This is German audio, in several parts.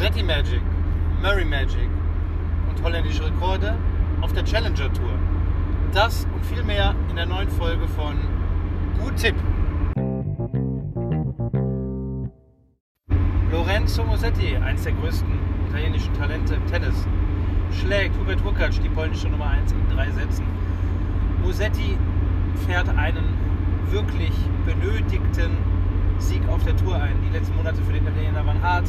Musetti Magic, Murray Magic und holländische Rekorde auf der Challenger Tour. Das und viel mehr in der neuen Folge von Gut Tipp. Lorenzo Musetti, eines der größten italienischen Talente im Tennis, schlägt Hubert Hurkacz, die polnische Nummer 1, in drei Sätzen. Musetti fährt einen wirklich benötigten Sieg auf der Tour ein. Die letzten Monate für den Italiener waren hart.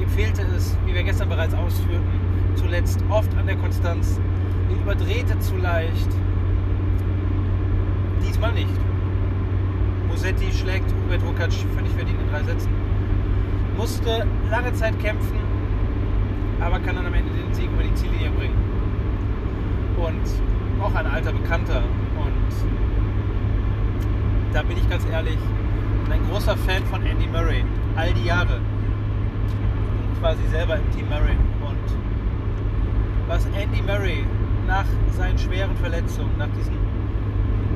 Ihm fehlte es, wie wir gestern bereits ausführten, zuletzt oft an der Konstanz. Er überdrehte zu leicht. Diesmal nicht. Musetti schlägt Hubert Hurkacz völlig verdient in drei Sätzen. Musste lange Zeit kämpfen, aber kann dann am Ende den Sieg über die Ziellinie bringen. Und auch ein alter Bekannter. Und da bin ich ganz ehrlich, ein großer Fan von Andy Murray. All die Jahre. Quasi selber im Team Murray. Und was Andy Murray nach seinen schweren Verletzungen, nach diesen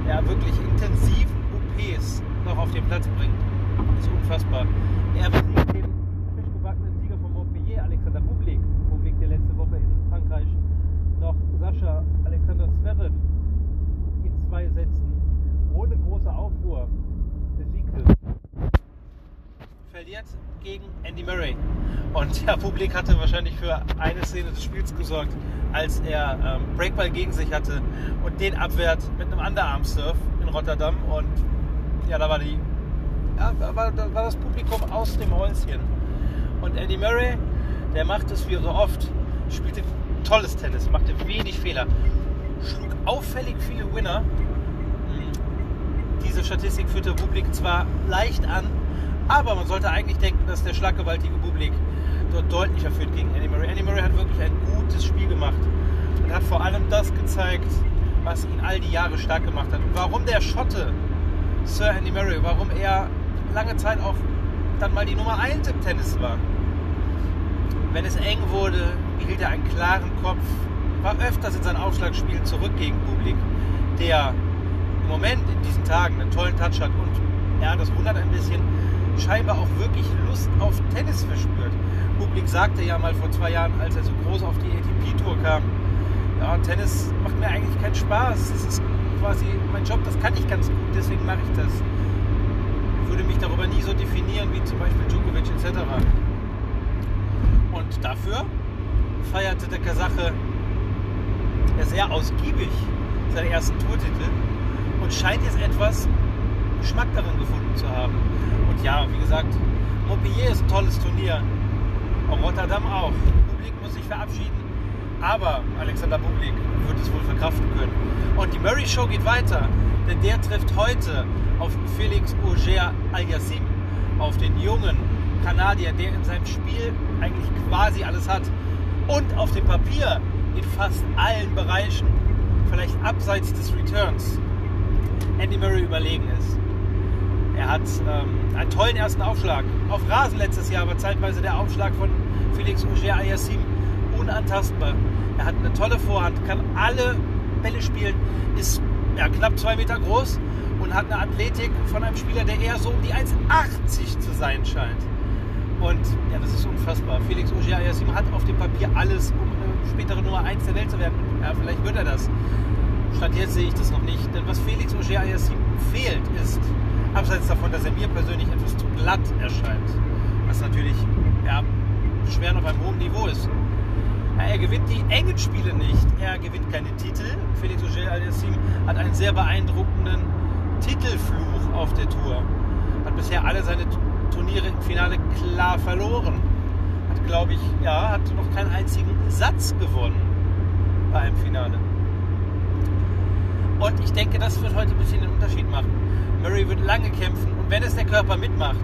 ja, wirklich intensiven OPs noch auf den Platz bringt, ist unfassbar. Er besiegt den frisch gebackenen Sieger von Montpellier, Alexander Bublik. Bublik, der letzte Woche in Frankreich noch Sascha Alexander Zverev in zwei Sätzen ohne große Aufruhr. Verliert gegen Andy Murray. Und ja, Publik hatte wahrscheinlich für eine Szene des Spiels gesorgt, als er ähm, Breakball gegen sich hatte und den abwehrt mit einem Underarm-Surf in Rotterdam. Und ja, da war, die, ja, war, da war das Publikum aus dem Häuschen. Und Andy Murray, der macht es wie so oft, spielte tolles Tennis, machte wenig Fehler, schlug auffällig viele Winner diese Statistik führte Bublik zwar leicht an, aber man sollte eigentlich denken, dass der schlaggewaltige Bublik dort deutlicher führt gegen Andy Murray. Andy Murray hat wirklich ein gutes Spiel gemacht und hat vor allem das gezeigt, was ihn all die Jahre stark gemacht hat. Und warum der Schotte Sir Andy Murray, warum er lange Zeit auch dann mal die Nummer 1 im Tennis war. Wenn es eng wurde, behielt er einen klaren Kopf, war öfters in seinen Aufschlagspielen zurück gegen Bublik, der im Moment in diesen Tagen einen tollen Touch hat und ja, das wundert ein bisschen, scheinbar auch wirklich Lust auf Tennis verspürt. Publik sagte ja mal vor zwei Jahren, als er so groß auf die ATP-Tour kam, ja, Tennis macht mir eigentlich keinen Spaß. Das ist quasi mein Job, das kann ich ganz gut, deswegen mache ich das. Ich würde mich darüber nie so definieren wie zum Beispiel Djokovic etc. Und dafür feierte der Kasache sehr ausgiebig seine ersten Tourtitel und scheint jetzt etwas Geschmack darin gefunden zu haben. Und ja, wie gesagt, Montpellier ist ein tolles Turnier. Auch Rotterdam auch. Publik muss sich verabschieden. Aber Alexander Bublik wird es wohl verkraften können. Und die Murray Show geht weiter, denn der trifft heute auf Felix Auger Aliassim, auf den jungen Kanadier, der in seinem Spiel eigentlich quasi alles hat und auf dem Papier in fast allen Bereichen, vielleicht abseits des Returns, Andy Murray überlegen ist. Er hat ähm, einen tollen ersten Aufschlag. Auf Rasen letztes Jahr war zeitweise der Aufschlag von Felix Auger Aliassim unantastbar. Er hat eine tolle Vorhand, kann alle Bälle spielen, ist ja, knapp zwei Meter groß und hat eine Athletik von einem Spieler, der eher so um die 1,80 zu sein scheint. Und ja, das ist unfassbar. Felix Auger Aliassim hat auf dem Papier alles, um eine spätere Nummer 1 der Welt zu werden. Ja, vielleicht wird er das. Stand jetzt sehe ich das noch nicht. Denn was Felix Auger Aliassim fehlt, ist, abseits davon, dass er mir persönlich etwas zu glatt erscheint, was natürlich ja, schwer auf einem hohen Niveau ist. Ja, er gewinnt die engen Spiele nicht. Er gewinnt keine Titel. Felix Auger Aliassim hat einen sehr beeindruckenden Titelfluch auf der Tour. Hat bisher alle seine Turniere im Finale klar verloren. Hat, glaube ich, ja, hat noch keinen einzigen Satz gewonnen bei einem Finale. Und ich denke, das wird heute ein bisschen den Unterschied machen. Murray wird lange kämpfen und wenn es der Körper mitmacht,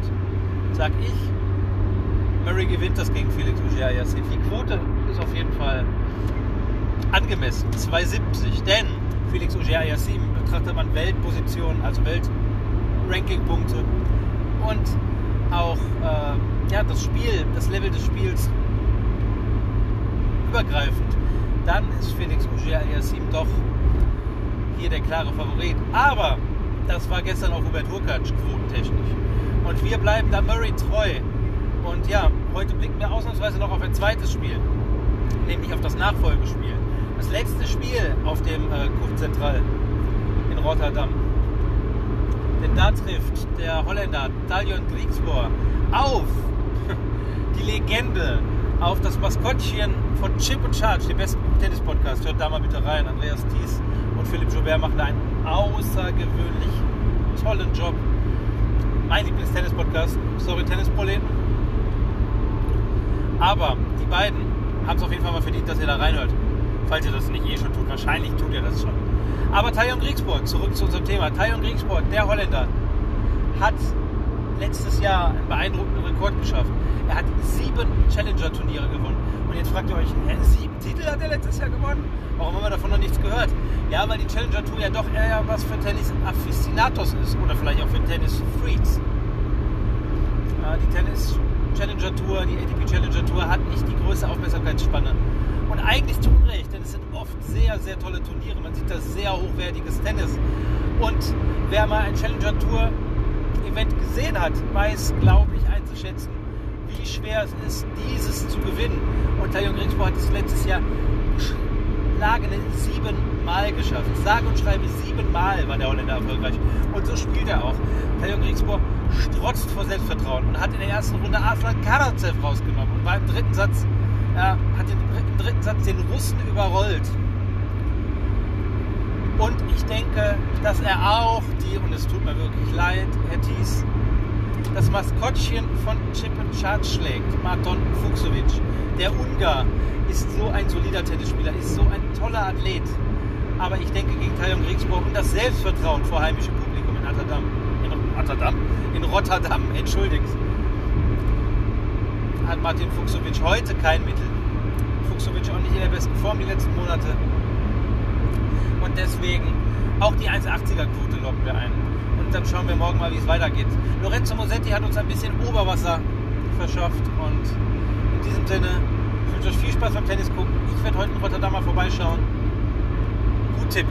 sag ich, Murray gewinnt das gegen Felix Auger-Aliassime. Die Quote ist auf jeden Fall angemessen, 2,70. Denn Felix Auger-Aliassime betrachtet man Weltposition, also Weltranking-Punkte und auch äh, ja, das Spiel, das Level des Spiels übergreifend. Dann ist Felix Auger-Aliassime doch hier der klare Favorit. Aber das war gestern auch Hubert Hurkacz quotentechnisch. Und wir bleiben da Murray treu Und ja, heute blicken wir ausnahmsweise noch auf ein zweites Spiel, nämlich auf das Nachfolgespiel. Das letzte Spiel auf dem äh, in Rotterdam. Denn da trifft der Holländer Talion Griegsboer auf die Legende, auf das Maskottchen von Chip und Charge, dem besten Tennis-Podcast. Hört da mal bitte rein. Andreas Thies und Philipp Joubert machen einen außergewöhnlich tollen Job. Mein Lieblings-Tennis-Podcast. Sorry, Tennisproleten. Aber die beiden haben es auf jeden Fall mal verdient, dass ihr da reinhört. Falls ihr das nicht eh schon tut. Wahrscheinlich tut ihr das schon. Aber Tajon Griegsburg, zurück zu unserem Thema. Tajon Griegsburg, der Holländer, hat letztes Jahr einen beeindruckenden Rekord geschafft. Er hat sieben Challenger-Turniere gewonnen. Jetzt fragt ihr euch, hä, sieben Titel hat er letztes Jahr gewonnen? Warum haben wir davon noch nichts gehört? Ja, weil die Challenger Tour ja doch eher was für Tennis-Afficionados ist oder vielleicht auch für Tennis-Freaks. Die Tennis Challenger Tour, die ATP Challenger Tour hat nicht die größte Aufmerksamkeitsspanne. Und eigentlich zu Unrecht, denn es sind oft sehr, sehr tolle Turniere. Man sieht da sehr hochwertiges Tennis. Und wer mal ein Challenger Tour Event gesehen hat, weiß, glaube ich, einzuschätzen, wie schwer es ist, dieses zu gewinnen. Und Tajon Grigsbo hat es letztes Jahr schlagende siebenmal geschafft. Sage und schreibe siebenmal war der Holländer erfolgreich. Und so spielt er auch. Tajon Grigsbo strotzt vor Selbstvertrauen und hat in der ersten Runde Aslan Karatsev rausgenommen und war im dritten Satz, ja, hat den, im dritten Satz den Russen überrollt. Und ich denke, dass er auch die, und es tut mir wirklich leid, Herr Thies, das Maskottchen von Chippenchart schlägt, Marton Fuchsovic. Der Ungar ist so ein solider Tennisspieler, ist so ein toller Athlet. Aber ich denke gegen Tajon Regensburg und das Selbstvertrauen vor heimischem Publikum in Rotterdam, in Rotterdam, in Rotterdam, entschuldigt, hat Martin Fuchsovic heute kein Mittel. Fuchsovic auch nicht in der besten Form die letzten Monate. Und deswegen auch die 1,80er Quote locken wir ein. Dann schauen wir morgen mal, wie es weitergeht. Lorenzo Mosetti hat uns ein bisschen Oberwasser verschafft. Und in diesem Sinne, ich wünsche euch viel Spaß beim Tennis gucken. Ich werde heute in Rotterdam mal vorbeischauen. Gut Tipp.